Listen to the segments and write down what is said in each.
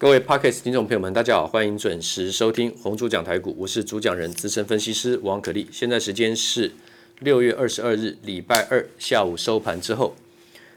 各位 Podcast 听众朋友们，大家好，欢迎准时收听红猪讲台股，我是主讲人资深分析师王可立。现在时间是六月二十二日礼拜二下午收盘之后，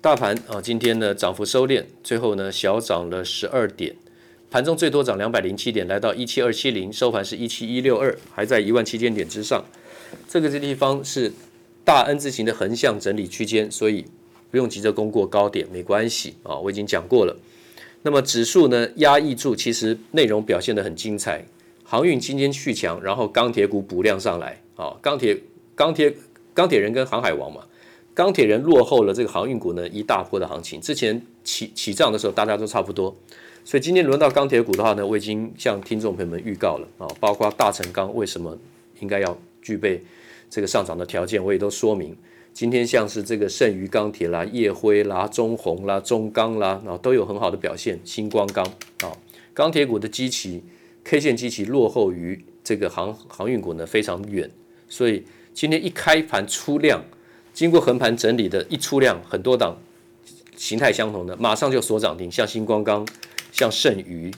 大盘啊今天呢涨幅收敛，最后呢小涨了十二点，盘中最多涨两百零七点，来到一七二七零，收盘是一七一六二，还在一万七千点之上。这个这地方是大 N 字形的横向整理区间，所以不用急着攻过高点，没关系啊，我已经讲过了。那么指数呢压抑住，其实内容表现得很精彩。航运今天续强，然后钢铁股补量上来啊，钢铁钢铁钢铁人跟航海王嘛，钢铁人落后了这个航运股呢一大波的行情。之前起起涨的时候大家都差不多，所以今天轮到钢铁股的话呢，我已经向听众朋友们预告了啊，包括大成钢为什么应该要具备这个上涨的条件，我也都说明。今天像是这个盛余钢铁啦、夜辉啦、中红啦、中钢啦，啊都有很好的表现。新光钢啊，钢铁股的基期 K 线基期落后于这个航航运股呢非常远，所以今天一开盘出量，经过横盘整理的一出量，很多档形态相同的马上就锁涨停，像新光钢、像盛余、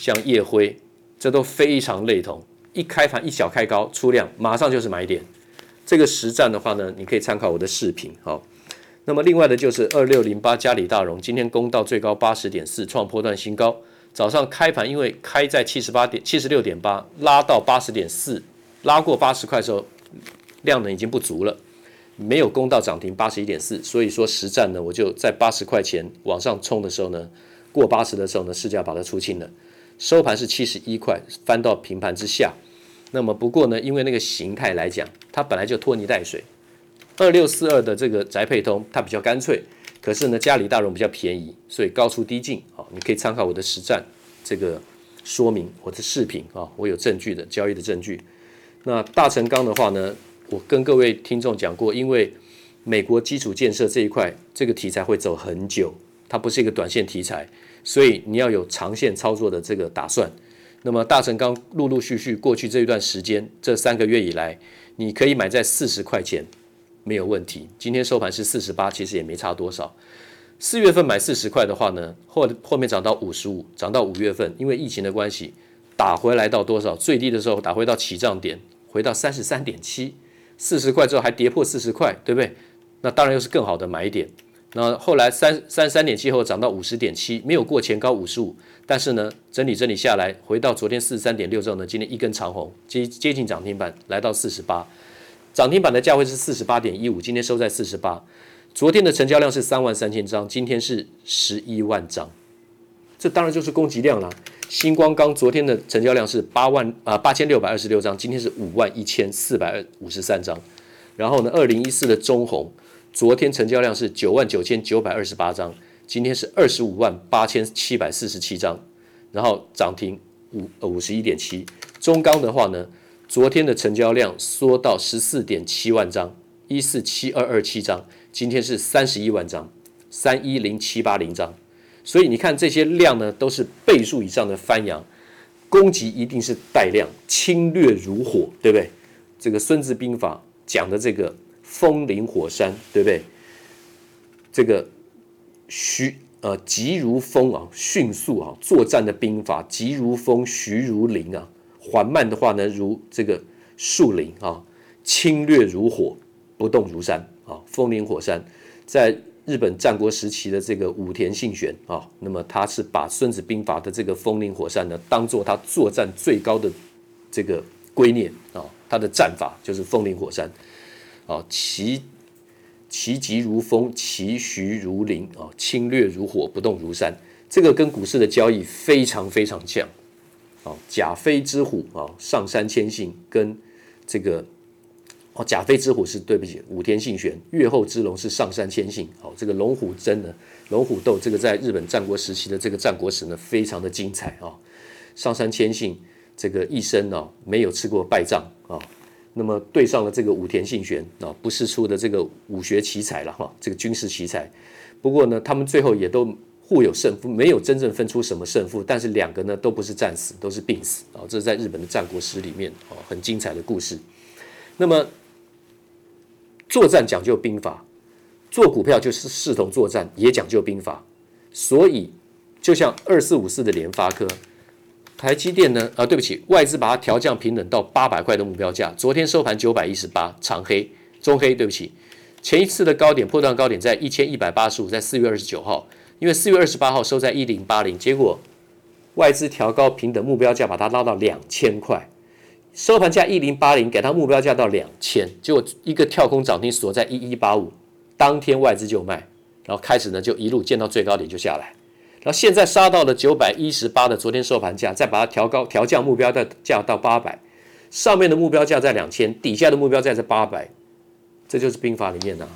像夜辉，这都非常类同。一开盘一小开高出量，马上就是买点。这个实战的话呢，你可以参考我的视频。好，那么另外的就是二六零八嘉里大荣，今天攻到最高八十点四，创波段新高。早上开盘因为开在七十八点七十六点八，拉到八十点四，拉过八十块的时候，量能已经不足了，没有攻到涨停八十一点四。所以说实战呢，我就在八十块钱往上冲的时候呢，过八十的时候呢，市价把它出清了。收盘是七十一块，翻到平盘之下。那么不过呢，因为那个形态来讲，它本来就拖泥带水。二六四二的这个宅配通，它比较干脆，可是呢，嘉里大荣比较便宜，所以高出低进。好，你可以参考我的实战这个说明，我的视频啊，我有证据的交易的证据。那大成钢的话呢，我跟各位听众讲过，因为美国基础建设这一块，这个题材会走很久，它不是一个短线题材，所以你要有长线操作的这个打算。那么大成钢陆陆续续过去这一段时间，这三个月以来，你可以买在四十块钱，没有问题。今天收盘是四十八，其实也没差多少。四月份买四十块的话呢，后后面涨到五十五，涨到五月份，因为疫情的关系，打回来到多少？最低的时候打回到起涨点，回到三十三点七，四十块之后还跌破四十块，对不对？那当然又是更好的买点。那后来三三三点七后涨到五十点七，没有过前高五十五，但是呢，整理整理下来，回到昨天四十三点六之后呢，今天一根长红接接近涨停板，来到四十八，涨停板的价位是四十八点一五，今天收在四十八，昨天的成交量是三万三千张，今天是十一万张，这当然就是供给量了。星光钢昨天的成交量是八万啊八千六百二十六张，今天是五万一千四百五十三张，然后呢，二零一四的中红。昨天成交量是九万九千九百二十八张，今天是二十五万八千七百四十七张，然后涨停五五十一点七。中钢的话呢，昨天的成交量缩到十四点七万张，一四七二二七张，今天是三十一万张，三一零七八零张。所以你看这些量呢，都是倍数以上的翻扬，攻击一定是带量，侵略如火，对不对？这个《孙子兵法》讲的这个。风林火山，对不对？这个徐呃急如风啊，迅速啊，作战的兵法急如风，徐如林啊，缓慢的话呢，如这个树林啊，侵略如火，不动如山啊。风林火山，在日本战国时期的这个武田信玄啊，那么他是把《孙子兵法》的这个风林火山呢，当做他作战最高的这个圭臬啊，他的战法就是风林火山。啊，其其疾如风，其徐如林啊，侵略如火，不动如山。这个跟股市的交易非常非常像。啊，甲飞之虎啊，上山谦信跟这个哦，甲飞之虎是对不起，武田信玄，越后之龙是上山谦信。好，这个龙虎争呢，龙虎斗，这个在日本战国时期的这个战国史呢，非常的精彩啊。上山谦信这个一生呢，没有吃过败仗啊。那么对上了这个武田信玄啊，不世出的这个武学奇才了哈，这个军事奇才。不过呢，他们最后也都互有胜负，没有真正分出什么胜负。但是两个呢，都不是战死，都是病死啊。这是在日本的战国史里面啊，很精彩的故事。那么作战讲究兵法，做股票就是视同作战，也讲究兵法。所以就像二四五四的联发科，台积电呢？啊，对不起，外资把它调降平等到八百块的目标价，昨天收盘九百一十八，长黑，中黑，对不起，前一次的高点破断高点在一千一百八十五，在四月二十九号，因为四月二十八号收在一零八零，结果外资调高平等目标价，把它拉到两千块，收盘价一零八零，给它目标价到两千，结果一个跳空涨停锁在一一八五，当天外资就卖，然后开始呢就一路见到最高点就下来。然后现在杀到了九百一十八的昨天收盘价，再把它调高调降目标的价到八百，上面的目标价在两千，底下的目标价在八百，这就是兵法里面的，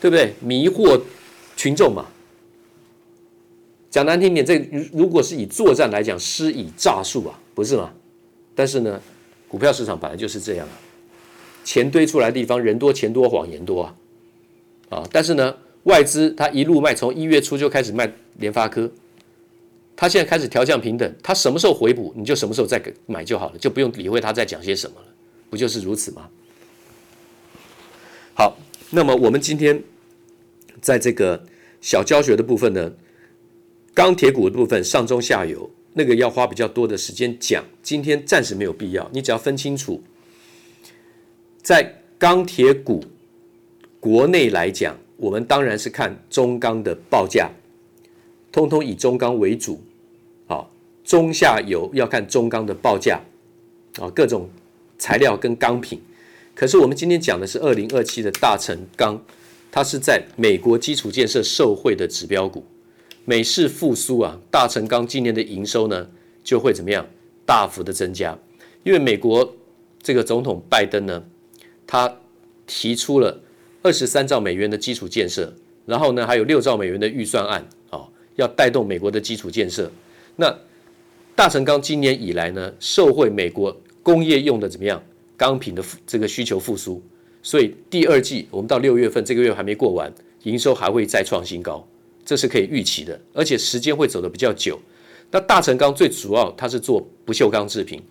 对不对？迷惑群众嘛。讲难听点，这如果是以作战来讲，施以诈术啊，不是吗？但是呢，股票市场本来就是这样啊，钱堆出来的地方，人多钱多，谎言多啊，啊，但是呢。外资它一路卖，从一月初就开始卖联发科，它现在开始调降平等，它什么时候回补，你就什么时候再给买就好了，就不用理会它在讲些什么了，不就是如此吗？好，那么我们今天在这个小教学的部分呢，钢铁股的部分上中下游那个要花比较多的时间讲，今天暂时没有必要，你只要分清楚，在钢铁股国内来讲。我们当然是看中钢的报价，通通以中钢为主，啊，中下游要看中钢的报价，啊，各种材料跟钢品。可是我们今天讲的是二零二七的大成钢，它是在美国基础建设受惠的指标股，美市复苏啊，大成钢今年的营收呢就会怎么样大幅的增加，因为美国这个总统拜登呢，他提出了。二十三兆美元的基础建设，然后呢，还有六兆美元的预算案啊、哦，要带动美国的基础建设。那大成钢今年以来呢，受惠美国工业用的怎么样钢品的这个需求复苏，所以第二季我们到六月份这个月还没过完，营收还会再创新高，这是可以预期的，而且时间会走得比较久。那大成钢最主要它是做不锈钢制品、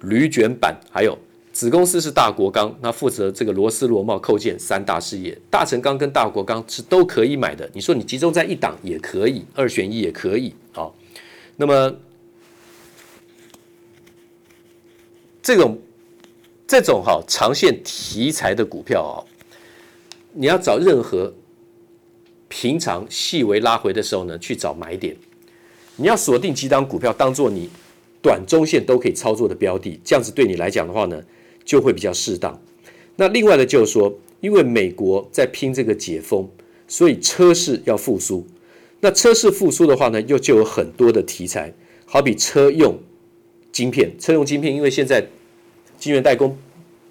铝卷板，还有。子公司是大国钢，那负责这个螺丝螺帽扣件三大事业。大成钢跟大国钢是都可以买的。你说你集中在一档也可以，二选一也可以。好，那么这种这种哈长线题材的股票啊，你要找任何平常细微拉回的时候呢，去找买点。你要锁定几档股票，当做你短中线都可以操作的标的，这样子对你来讲的话呢，就会比较适当。那另外呢就是说，因为美国在拼这个解封，所以车市要复苏。那车市复苏的话呢，又就有很多的题材，好比车用晶片。车用晶片，因为现在晶圆代工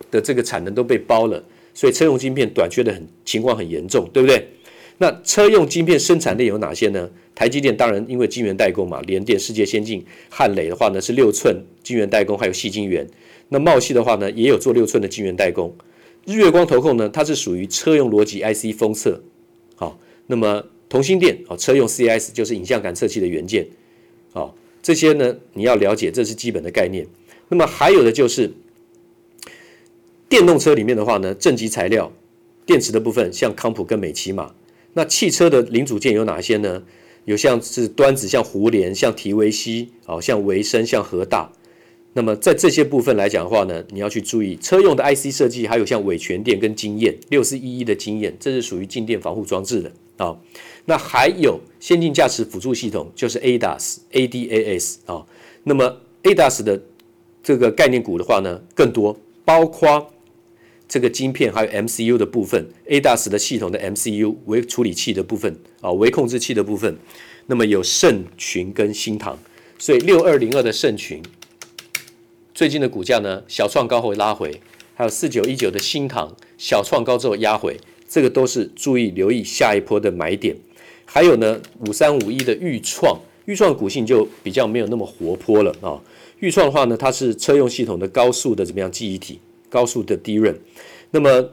的这个产能都被包了，所以车用晶片短缺的很情况很严重，对不对？那车用晶片生产链有哪些呢？台积电当然因为晶圆代工嘛，联电、世界先进、汉磊的话呢是六寸晶圆代工，还有细晶圆。那茂系的话呢，也有做六寸的晶圆代工。日月光投控呢，它是属于车用逻辑 IC 封测。好，那么同心电啊，车用 CS 就是影像感测器的元件。好，这些呢你要了解，这是基本的概念。那么还有的就是电动车里面的话呢，正极材料、电池的部分，像康普跟美琪玛。那汽车的零组件有哪些呢？有像是端子，像胡连，像提维西，好，像维生，像和大。那么在这些部分来讲的话呢，你要去注意车用的 IC 设计，还有像伟诠电跟经验六四一一的经验，这是属于静电防护装置的啊、那还有先进驾驶辅助系统，就是 ADAS、ADAS 啊、那么 ADAS 的这个概念股的话呢，更多，包括这个晶片还有 MCU 的部分，ADAS 的系统的 MCU 微处理器的部分啊，微控制器的部分。那么有盛群跟新唐，所以六二零二的盛群。最近的股价呢，小创高后拉回，还有四九一九的新唐小创高之后压回，这个都是注意留意下一波的买点。还有呢，五三五一的预创，预创股性就比较没有那么活泼了啊。钰创的话呢，它是车用系统的高速的怎么样记忆体，高速的低润。那么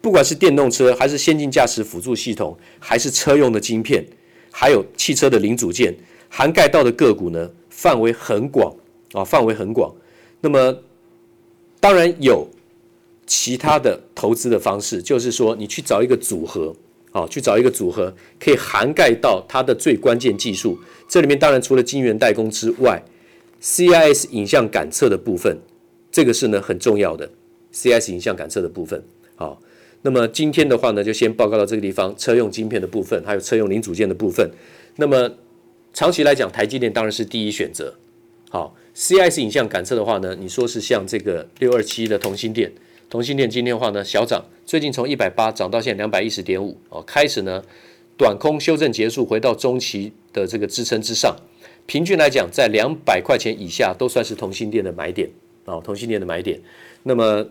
不管是电动车，还是先进驾驶辅助系统，还是车用的晶片，还有汽车的零组件，涵盖到的个股呢，范围很广啊，范围很广。那么，当然有其他的投资的方式，就是说你去找一个组合好，去找一个组合，可以涵盖到它的最关键技术。这里面当然除了晶圆代工之外，CIS 影像感测的部分，这个是呢很重要的。CIS 影像感测的部分，好，那么今天的话呢，就先报告到这个地方。车用晶片的部分，还有车用零组件的部分。那么长期来讲，台积电当然是第一选择。好，CIS 影像感测的话呢，你说是像这个六二七的同心电，同心电今天的话呢小涨，最近从一百八涨到现在两百一十点五哦，开始呢短空修正结束，回到中期的这个支撑之上，平均来讲在两百块钱以下都算是同心电的买点哦，同心电的买点。那么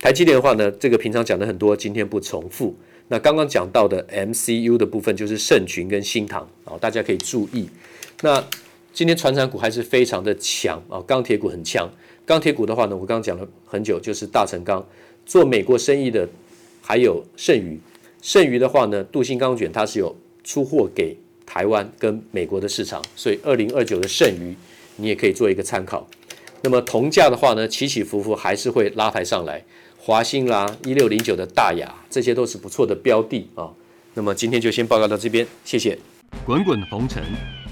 台积电的话呢，这个平常讲的很多，今天不重复。那刚刚讲到的 MCU 的部分就是盛群跟新唐啊，大家可以注意。那今天船产股还是非常的强啊，钢铁股很强。钢铁股的话呢，我刚刚讲了很久，就是大成钢做美国生意的，还有剩余。剩余的话呢，镀锌钢卷它是有出货给台湾跟美国的市场，所以二零二九的剩余你也可以做一个参考。那么铜价的话呢，起起伏伏还是会拉抬上来。华兴啦，一六零九的大雅，这些都是不错的标的啊。那么今天就先报告到这边，谢谢。滚滚红尘，